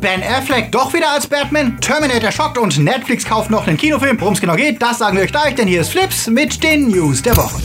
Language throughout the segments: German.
Ben Affleck doch wieder als Batman, Terminator schockt und Netflix kauft noch einen Kinofilm. Worum es genau geht, das sagen wir euch gleich, denn hier ist Flips mit den News der Woche.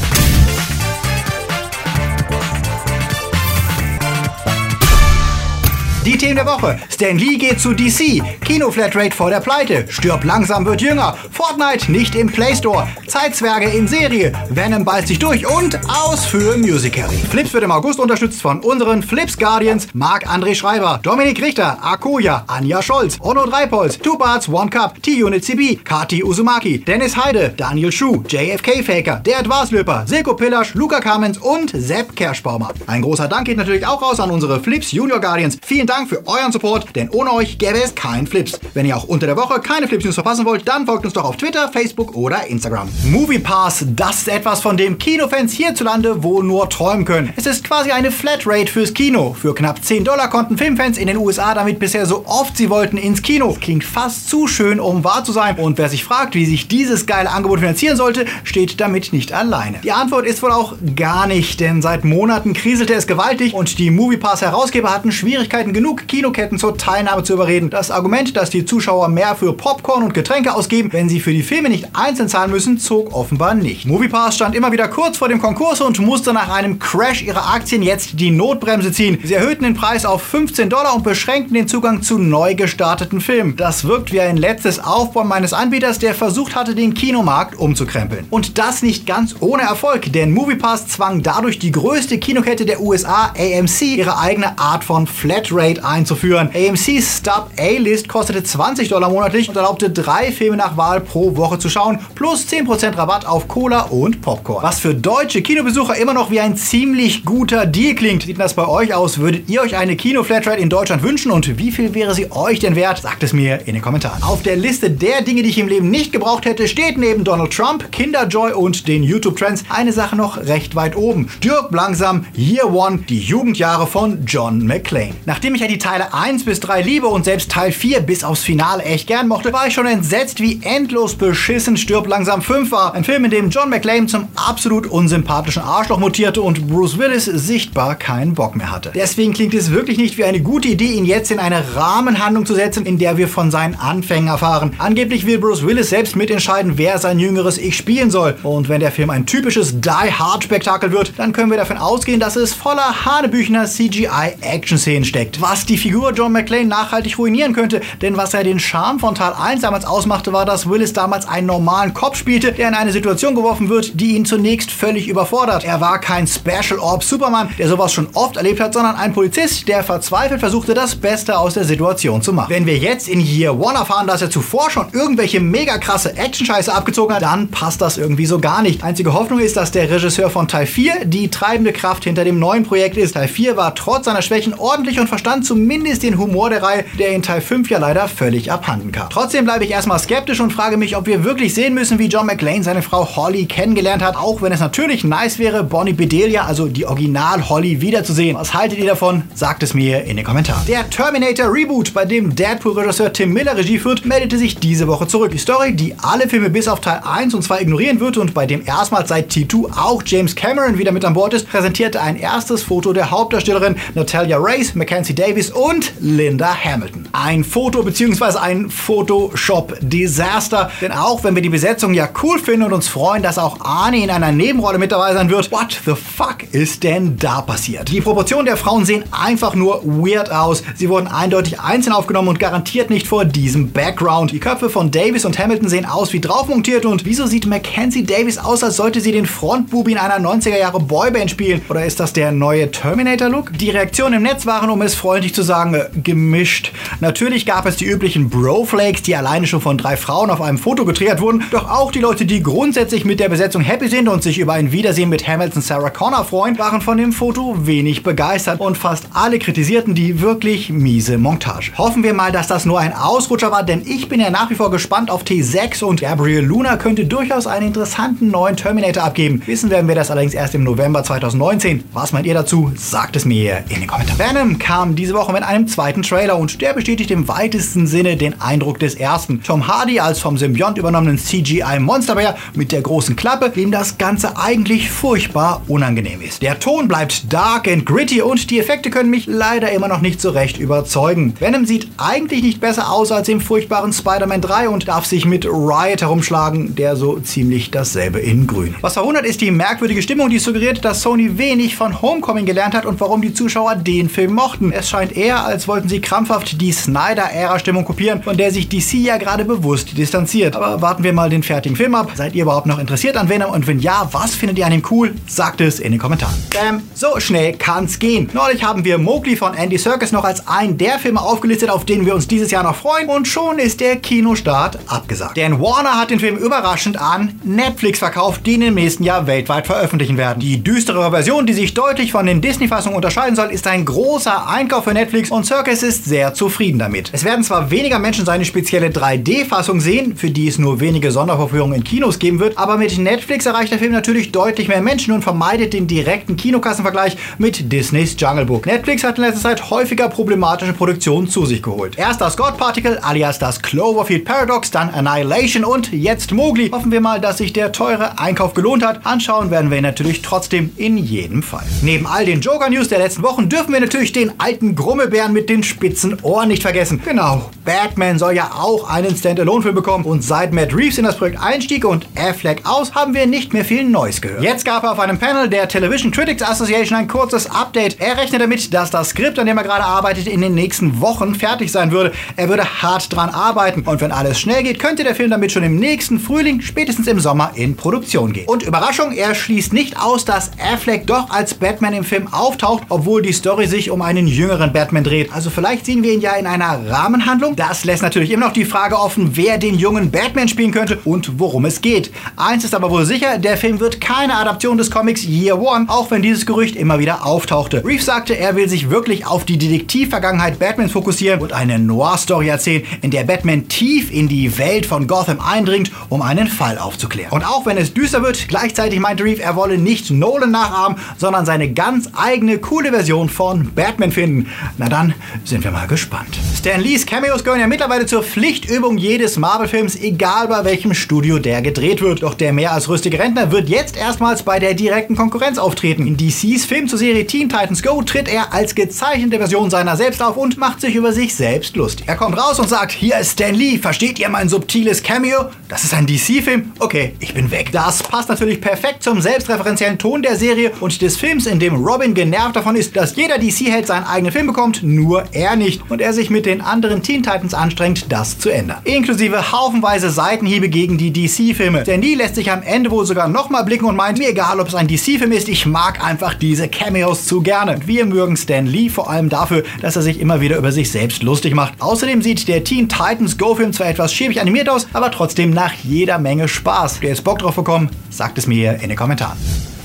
Die Themen der Woche. Stan Lee geht zu DC. Kino-Flatrate vor der Pleite. Stirb langsam wird jünger. Fortnite nicht im Play Store. Zeitzwerge in Serie. Venom beißt sich durch und aus für Musical. Flips wird im August unterstützt von unseren Flips Guardians Marc-André Schreiber, Dominik Richter, Akoya, Anja Scholz, Onno Dreipols, Two Barts, One Cup, T-Unit CB, Kati Uzumaki, Dennis Heide, Daniel Schuh, JFK Faker, der Advarslöper, Silko Pillasch, Luca Kamens und Sepp Kerschbaumer. Ein großer Dank geht natürlich auch raus an unsere Flips Junior Guardians. Vielen Dank für euren Support, denn ohne euch gäbe es kein Flips. Wenn ihr auch unter der Woche keine Flips News verpassen wollt, dann folgt uns doch auf Twitter, Facebook oder Instagram. Movie Pass, das ist etwas, von dem Kinofans hierzulande wohl nur träumen können. Es ist quasi eine Flatrate fürs Kino. Für knapp 10 Dollar konnten Filmfans in den USA damit bisher so oft sie wollten ins Kino. Klingt fast zu schön, um wahr zu sein. Und wer sich fragt, wie sich dieses geile Angebot finanzieren sollte, steht damit nicht alleine. Die Antwort ist wohl auch gar nicht, denn seit Monaten kriselte es gewaltig und die Movie Pass Herausgeber hatten Schwierigkeiten genug, Kinoketten zur Teilnahme zu überreden. Das Argument, dass die Zuschauer mehr für Popcorn und Getränke ausgeben, wenn sie für die Filme nicht einzeln zahlen müssen, zog offenbar nicht. MoviePass stand immer wieder kurz vor dem Konkurs und musste nach einem Crash ihrer Aktien jetzt die Notbremse ziehen. Sie erhöhten den Preis auf 15 Dollar und beschränkten den Zugang zu neu gestarteten Filmen. Das wirkt wie ein letztes Aufbauen meines Anbieters, der versucht hatte, den Kinomarkt umzukrempeln. Und das nicht ganz ohne Erfolg, denn MoviePass zwang dadurch die größte Kinokette der USA, AMC, ihre eigene Art von Flatrate einzuführen einzuführen. AMC's Stub A-List kostete 20 Dollar monatlich und erlaubte drei Filme nach Wahl pro Woche zu schauen, plus 10% Rabatt auf Cola und Popcorn. Was für deutsche Kinobesucher immer noch wie ein ziemlich guter Deal klingt. Sieht das bei euch aus? Würdet ihr euch eine Kino-Flatrate in Deutschland wünschen und wie viel wäre sie euch denn wert? Sagt es mir in den Kommentaren. Auf der Liste der Dinge, die ich im Leben nicht gebraucht hätte, steht neben Donald Trump, Kinderjoy und den YouTube-Trends eine Sache noch recht weit oben. Stirb langsam, Year One, die Jugendjahre von John McClane. Nachdem ich ja die Teile Teile 1 bis 3 liebe und selbst Teil 4 bis aufs Finale echt gern mochte, war ich schon entsetzt, wie endlos beschissen Stirb langsam 5 war. Ein Film, in dem John McClane zum absolut unsympathischen Arschloch mutierte und Bruce Willis sichtbar keinen Bock mehr hatte. Deswegen klingt es wirklich nicht wie eine gute Idee, ihn jetzt in eine Rahmenhandlung zu setzen, in der wir von seinen Anfängen erfahren. Angeblich will Bruce Willis selbst mitentscheiden, wer sein jüngeres Ich spielen soll. Und wenn der Film ein typisches Die-Hard-Spektakel wird, dann können wir davon ausgehen, dass es voller hanebüchener CGI-Action-Szenen steckt. Was die Figur John McClane nachhaltig ruinieren könnte. Denn was ja den Charme von Teil 1 damals ausmachte, war, dass Willis damals einen normalen Kopf spielte, der in eine Situation geworfen wird, die ihn zunächst völlig überfordert. Er war kein Special Ops Superman, der sowas schon oft erlebt hat, sondern ein Polizist, der verzweifelt versuchte, das Beste aus der Situation zu machen. Wenn wir jetzt in Year One erfahren, dass er zuvor schon irgendwelche mega krasse Action-Scheiße abgezogen hat, dann passt das irgendwie so gar nicht. Einzige Hoffnung ist, dass der Regisseur von Teil 4 die treibende Kraft hinter dem neuen Projekt ist. Teil 4 war trotz seiner Schwächen ordentlich und verstand zumindest zumindest den Humor der Reihe, der in Teil 5 ja leider völlig abhanden kam. Trotzdem bleibe ich erstmal skeptisch und frage mich, ob wir wirklich sehen müssen, wie John McClane seine Frau Holly kennengelernt hat, auch wenn es natürlich nice wäre, Bonnie Bedelia, also die Original Holly, wiederzusehen. Was haltet ihr davon? Sagt es mir in den Kommentaren. Der Terminator Reboot, bei dem Deadpool-Regisseur Tim Miller Regie führt, meldete sich diese Woche zurück. Die Story, die alle Filme bis auf Teil 1 und 2 ignorieren wird und bei dem erstmals seit T2 auch James Cameron wieder mit an Bord ist, präsentierte ein erstes Foto der Hauptdarstellerin Natalia Race, Mackenzie Davis und Linda Hamilton. Ein Foto bzw. ein Photoshop-Desaster, denn auch wenn wir die Besetzung ja cool finden und uns freuen, dass auch Arnie in einer Nebenrolle mit dabei sein wird, what the fuck ist denn da passiert? Die Proportionen der Frauen sehen einfach nur weird aus. Sie wurden eindeutig einzeln aufgenommen und garantiert nicht vor diesem Background. Die Köpfe von Davis und Hamilton sehen aus wie draufmontiert und wieso sieht Mackenzie Davis aus, als sollte sie den Frontbubi in einer 90er Jahre Boyband spielen? Oder ist das der neue Terminator-Look? Die Reaktionen im Netz waren, um es freundlich zu sagen, gemischt. Natürlich gab es die üblichen Bro-Flakes, die alleine schon von drei Frauen auf einem Foto getriggert wurden, doch auch die Leute, die grundsätzlich mit der Besetzung happy sind und sich über ein Wiedersehen mit Hamilton Sarah Connor freuen, waren von dem Foto wenig begeistert und fast alle kritisierten die wirklich miese Montage. Hoffen wir mal, dass das nur ein Ausrutscher war, denn ich bin ja nach wie vor gespannt auf T6 und Gabriel Luna könnte durchaus einen interessanten neuen Terminator abgeben. Wissen werden wir das allerdings erst im November 2019. Was meint ihr dazu? Sagt es mir in den Kommentaren. Venom kam diese diese Woche mit einem zweiten Trailer und der bestätigt im weitesten Sinne den Eindruck des ersten. Tom Hardy als vom Symbiont übernommenen CGI Monsterbär mit der großen Klappe, dem das Ganze eigentlich furchtbar unangenehm ist. Der Ton bleibt dark and gritty und die Effekte können mich leider immer noch nicht so recht überzeugen. Venom sieht eigentlich nicht besser aus als im furchtbaren Spider-Man 3 und darf sich mit Riot herumschlagen, der so ziemlich dasselbe in grün. Was verwundert ist die merkwürdige Stimmung, die suggeriert, dass Sony wenig von Homecoming gelernt hat und warum die Zuschauer den Film mochten. Es scheint eher, als wollten sie krampfhaft die Snyder-Ära-Stimmung kopieren, von der sich DC ja gerade bewusst distanziert. Aber warten wir mal den fertigen Film ab. Seid ihr überhaupt noch interessiert an Venom? Und wenn ja, was findet ihr an ihm cool? Sagt es in den Kommentaren. Bam, so schnell kann's gehen. Neulich haben wir Mowgli von Andy Serkis noch als einen der Filme aufgelistet, auf denen wir uns dieses Jahr noch freuen. Und schon ist der Kinostart abgesagt. Denn Warner hat den Film überraschend an Netflix verkauft, die ihn im nächsten Jahr weltweit veröffentlichen werden. Die düstere Version, die sich deutlich von den Disney-Fassungen unterscheiden soll, ist ein großer Einkauf für Netflix und Serkis ist sehr zufrieden damit. Es werden zwar weniger Menschen seine spezielle 3D-Fassung sehen, für die es nur wenige Sondervorführungen in Kinos geben wird, aber mit Netflix erreicht der Film natürlich deutlich mehr Menschen und vermeidet den direkten Kinokassenvergleich mit Disneys Jungle Book. Netflix hat in letzter Zeit häufiger problematische Produktionen zu sich geholt. Erst das God Particle, alias das Cloverfield Paradox, dann Annihilation und jetzt Mowgli. Hoffen wir mal, dass sich der teure Einkauf gelohnt hat. Anschauen werden wir ihn natürlich trotzdem in jedem Fall. Neben all den Joker-News der letzten Wochen dürfen wir natürlich den alten Grummebären mit den spitzen Ohren nicht vergessen. Genau, Batman soll ja auch einen Standalone-Film bekommen und seit Matt Reeves in das Projekt einstieg und Affleck aus, haben wir nicht mehr viel Neues gehört. Jetzt gab er auf einem Panel der Television Critics Association ein kurzes Update. Er rechnet damit, dass das Skript, an dem er gerade arbeitet, in den nächsten Wochen fertig sein würde. Er würde hart dran arbeiten und wenn alles schnell geht, könnte der Film damit schon im nächsten Frühling, spätestens im Sommer, in Produktion gehen. Und Überraschung, er schließt nicht aus, dass Affleck doch als Batman im Film auftaucht, obwohl die Story sich um einen jüngeren Batman dreht. Also vielleicht sehen wir ihn ja in einer Rahmenhandlung. Das lässt natürlich immer noch die Frage offen, wer den jungen Batman spielen könnte und worum es geht. Eins ist aber wohl sicher, der Film wird keine Adaption des Comics Year One, auch wenn dieses Gerücht immer wieder auftauchte. Reeves sagte, er will sich wirklich auf die Detektivvergangenheit Batmans fokussieren und eine Noir-Story erzählen, in der Batman tief in die Welt von Gotham eindringt, um einen Fall aufzuklären. Und auch wenn es düster wird, gleichzeitig meinte Reeves, er wolle nicht Nolan nachahmen, sondern seine ganz eigene coole Version von Batman finden. Na dann sind wir mal gespannt. Stan Lees Cameos gehören ja mittlerweile zur Pflichtübung jedes Marvel-Films, egal bei welchem Studio der gedreht wird. Doch der mehr als rüstige Rentner wird jetzt erstmals bei der direkten Konkurrenz auftreten. In DCs Film zur Serie Teen Titans Go tritt er als gezeichnete Version seiner selbst auf und macht sich über sich selbst lustig. Er kommt raus und sagt, hier ist Stan Lee, versteht ihr mein subtiles Cameo? Das ist ein DC-Film? Okay, ich bin weg. Das passt natürlich perfekt zum selbstreferenziellen Ton der Serie und des Films, in dem Robin genervt davon ist, dass jeder DC-Held seinen eigenen Film bekommt, nur er nicht. Und er sich mit den anderen Teen Titans anstrengt, das zu ändern. Inklusive haufenweise Seitenhiebe gegen die DC-Filme. Stan Lee lässt sich am Ende wohl sogar nochmal blicken und meint, mir egal, ob es ein DC-Film ist, ich mag einfach diese Cameos zu gerne. Und wir mögen Stan Lee vor allem dafür, dass er sich immer wieder über sich selbst lustig macht. Außerdem sieht der Teen Titans Go-Film zwar etwas schäbig animiert aus, aber trotzdem nach jeder Menge Spaß. Wer jetzt Bock drauf bekommen, sagt es mir in den Kommentaren.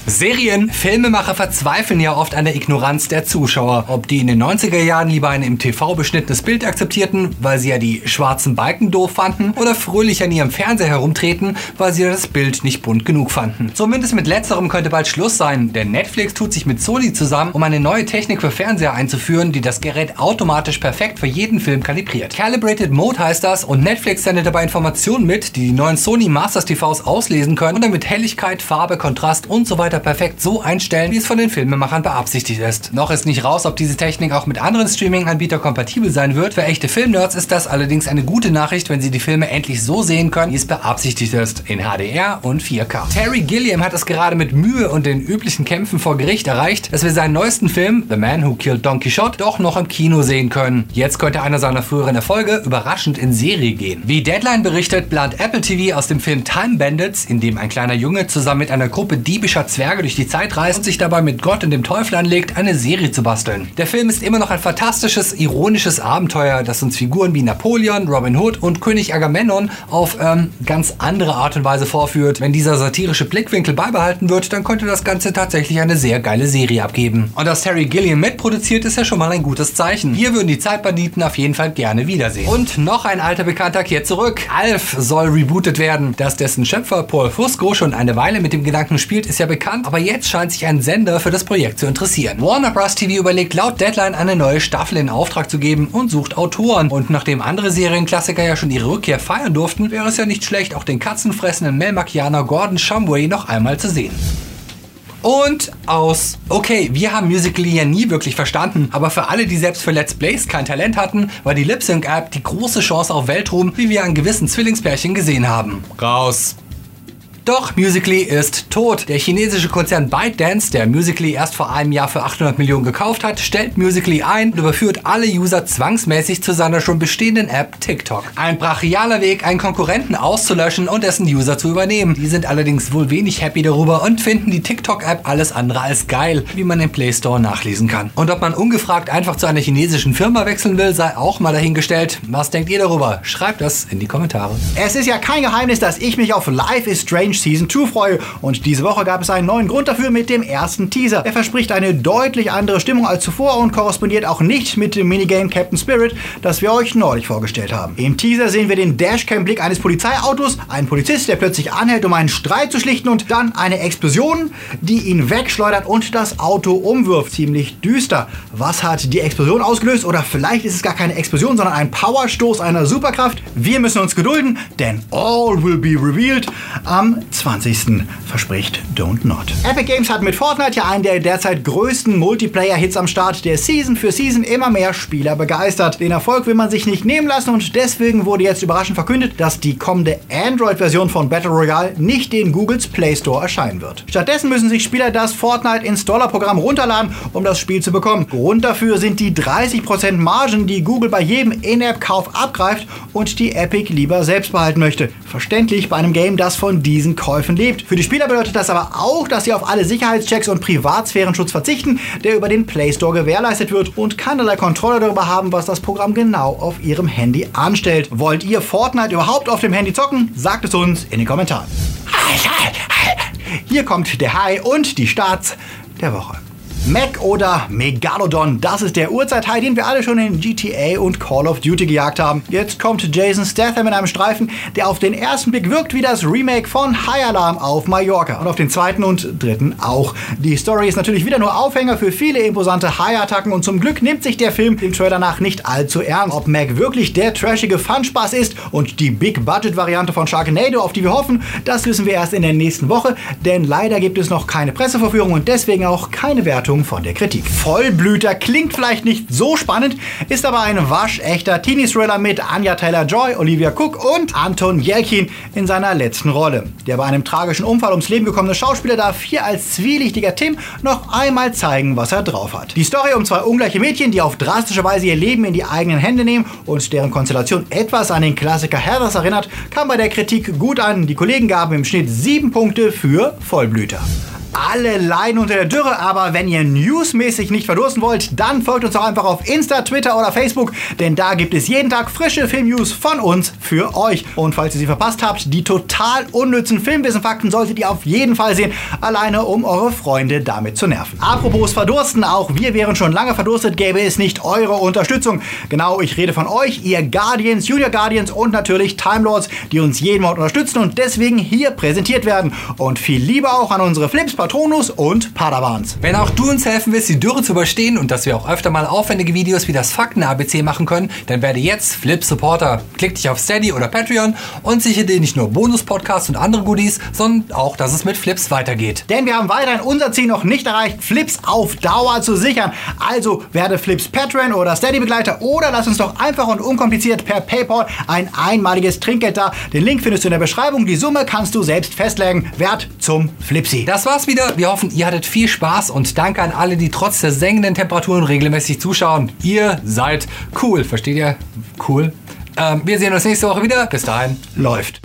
Serien, Filmemacher verzweifeln ja oft an der Ignoranz der Zuschauer. Ob die in den 90er Jahren lieber ein im TV beschnittenes Bild akzeptierten, weil sie ja die schwarzen Balken doof fanden, oder fröhlich an ihrem Fernseher herumtreten, weil sie ja das Bild nicht bunt genug fanden. Zumindest mit letzterem könnte bald Schluss sein, denn Netflix tut sich mit Sony zusammen, um eine neue Technik für Fernseher einzuführen, die das Gerät automatisch perfekt für jeden Film kalibriert. Calibrated Mode heißt das und Netflix sendet dabei Informationen mit, die die neuen Sony Masters TVs auslesen können und damit Helligkeit, Farbe, Kontrast und so weiter perfekt so einstellen, wie es von den Filmemachern beabsichtigt ist. Noch ist nicht raus, ob diese Technik auch mit anderen Streaming-Anbietern kompatibel sein wird. Für echte Filmnerds ist das allerdings eine gute Nachricht, wenn sie die Filme endlich so sehen können, wie es beabsichtigt ist, in HDR und 4K. Terry Gilliam hat es gerade mit Mühe und den üblichen Kämpfen vor Gericht erreicht, dass wir seinen neuesten Film, The Man Who Killed Don Quixote, doch noch im Kino sehen können. Jetzt könnte einer seiner früheren Erfolge überraschend in Serie gehen. Wie Deadline berichtet, plant Apple TV aus dem Film Time Bandits, in dem ein kleiner Junge zusammen mit einer Gruppe diebischer Zwerge Zwerge durch die Zeit reist und sich dabei mit Gott und dem Teufel anlegt, eine Serie zu basteln. Der Film ist immer noch ein fantastisches, ironisches Abenteuer, das uns Figuren wie Napoleon, Robin Hood und König Agamemnon auf ähm, ganz andere Art und Weise vorführt. Wenn dieser satirische Blickwinkel beibehalten wird, dann könnte das Ganze tatsächlich eine sehr geile Serie abgeben. Und dass Terry Gilliam mitproduziert, ist ja schon mal ein gutes Zeichen. Hier würden die Zeitbanditen auf jeden Fall gerne wiedersehen. Und noch ein alter Bekannter kehrt zurück. Alf soll rebootet werden. Dass dessen Schöpfer Paul Fusco schon eine Weile mit dem Gedanken spielt, ist ja bekannt bekannt, aber jetzt scheint sich ein Sender für das Projekt zu interessieren. Warner Bros. TV überlegt laut Deadline eine neue Staffel in Auftrag zu geben und sucht Autoren. Und nachdem andere Serienklassiker ja schon ihre Rückkehr feiern durften, wäre es ja nicht schlecht, auch den katzenfressenden Melmakianer Gordon Shumway noch einmal zu sehen. Und aus. Okay, wir haben Musical.ly ja nie wirklich verstanden, aber für alle, die selbst für Let's Plays kein Talent hatten, war die Lip-Sync-App die große Chance auf Weltruhm, wie wir an gewissen Zwillingspärchen gesehen haben. Raus. Doch Musically ist tot. Der chinesische Konzern ByteDance, der Musically erst vor einem Jahr für 800 Millionen gekauft hat, stellt Musically ein und überführt alle User zwangsmäßig zu seiner schon bestehenden App TikTok. Ein brachialer Weg, einen Konkurrenten auszulöschen und dessen User zu übernehmen. Die sind allerdings wohl wenig happy darüber und finden die TikTok-App alles andere als geil, wie man im Play Store nachlesen kann. Und ob man ungefragt einfach zu einer chinesischen Firma wechseln will, sei auch mal dahingestellt. Was denkt ihr darüber? Schreibt das in die Kommentare. Es ist ja kein Geheimnis, dass ich mich auf Life is Strange Season 2 freue. Und diese Woche gab es einen neuen Grund dafür mit dem ersten Teaser. Er verspricht eine deutlich andere Stimmung als zuvor und korrespondiert auch nicht mit dem Minigame Captain Spirit, das wir euch neulich vorgestellt haben. Im Teaser sehen wir den Dashcam-Blick eines Polizeiautos, einen Polizist, der plötzlich anhält, um einen Streit zu schlichten und dann eine Explosion, die ihn wegschleudert und das Auto umwirft. Ziemlich düster. Was hat die Explosion ausgelöst? Oder vielleicht ist es gar keine Explosion, sondern ein Powerstoß einer Superkraft? Wir müssen uns gedulden, denn all will be revealed am 20. verspricht Don't Not. Epic Games hat mit Fortnite ja einen der derzeit größten Multiplayer-Hits am Start, der Season für Season immer mehr Spieler begeistert. Den Erfolg will man sich nicht nehmen lassen und deswegen wurde jetzt überraschend verkündet, dass die kommende Android-Version von Battle Royale nicht in Googles Play Store erscheinen wird. Stattdessen müssen sich Spieler das Fortnite Installer-Programm runterladen, um das Spiel zu bekommen. Grund dafür sind die 30% Margen, die Google bei jedem In-App-Kauf abgreift und die Epic lieber selbst behalten möchte. Verständlich bei einem Game, das von diesen Käufen lebt. Für die Spieler bedeutet das aber auch, dass sie auf alle Sicherheitschecks und Privatsphärenschutz verzichten, der über den Play Store gewährleistet wird und keinerlei Kontrolle darüber haben, was das Programm genau auf ihrem Handy anstellt. Wollt ihr Fortnite überhaupt auf dem Handy zocken? Sagt es uns in den Kommentaren. Hier kommt der High und die Starts der Woche. Mac oder Megalodon, das ist der Urzeithai, den wir alle schon in GTA und Call of Duty gejagt haben. Jetzt kommt Jason Statham in einem Streifen, der auf den ersten Blick wirkt wie das Remake von High Alarm auf Mallorca und auf den zweiten und dritten auch. Die Story ist natürlich wieder nur Aufhänger für viele imposante High-Attacken und zum Glück nimmt sich der Film dem Trailer nach nicht allzu ernst. Ob Mac wirklich der trashige Funspaß ist und die Big-Budget-Variante von Sharknado, auf die wir hoffen, das wissen wir erst in der nächsten Woche, denn leider gibt es noch keine Presseverführung und deswegen auch keine Wertung Bewertung von der Kritik. Vollblüter klingt vielleicht nicht so spannend, ist aber ein waschechter Teenie-Thriller mit Anya Taylor-Joy, Olivia Cook und Anton Jelkin in seiner letzten Rolle. Der bei einem tragischen Unfall ums Leben gekommene Schauspieler darf hier als zwielichtiger Tim noch einmal zeigen, was er drauf hat. Die Story um zwei ungleiche Mädchen, die auf drastische Weise ihr Leben in die eigenen Hände nehmen und deren Konstellation etwas an den Klassiker Heathers erinnert, kam bei der Kritik gut an. Die Kollegen gaben im Schnitt sieben Punkte für Vollblüter alle leiden unter der Dürre, aber wenn ihr newsmäßig nicht verdursten wollt, dann folgt uns doch einfach auf Insta, Twitter oder Facebook, denn da gibt es jeden Tag frische Filmnews von uns für euch. Und falls ihr sie verpasst habt, die total unnützen Filmwissenfakten solltet ihr auf jeden Fall sehen, alleine um eure Freunde damit zu nerven. Apropos verdursten, auch wir wären schon lange verdurstet, gäbe es nicht eure Unterstützung. Genau, ich rede von euch, ihr Guardians, Junior Guardians und natürlich Time Lords, die uns jeden Monat unterstützen und deswegen hier präsentiert werden. Und viel Liebe auch an unsere Flips Patronus und Padawans. Wenn auch du uns helfen willst, die Dürre zu überstehen und dass wir auch öfter mal aufwendige Videos wie das Fakten-ABC machen können, dann werde jetzt Flip Supporter. Klick dich auf Steady oder Patreon und sichere dir nicht nur Bonus-Podcasts und andere Goodies, sondern auch, dass es mit Flips weitergeht. Denn wir haben weiterhin unser Ziel noch nicht erreicht, Flips auf Dauer zu sichern. Also werde Flips Patreon oder Steady-Begleiter oder lass uns doch einfach und unkompliziert per PayPal ein einmaliges Trinkgeld da. Den Link findest du in der Beschreibung. Die Summe kannst du selbst festlegen. Wert zum Flipsy. Das war's wieder. Wir hoffen, ihr hattet viel Spaß und danke an alle, die trotz der sengenden Temperaturen regelmäßig zuschauen. Ihr seid cool. Versteht ihr? Cool. Ähm, wir sehen uns nächste Woche wieder. Bis dahin. Läuft.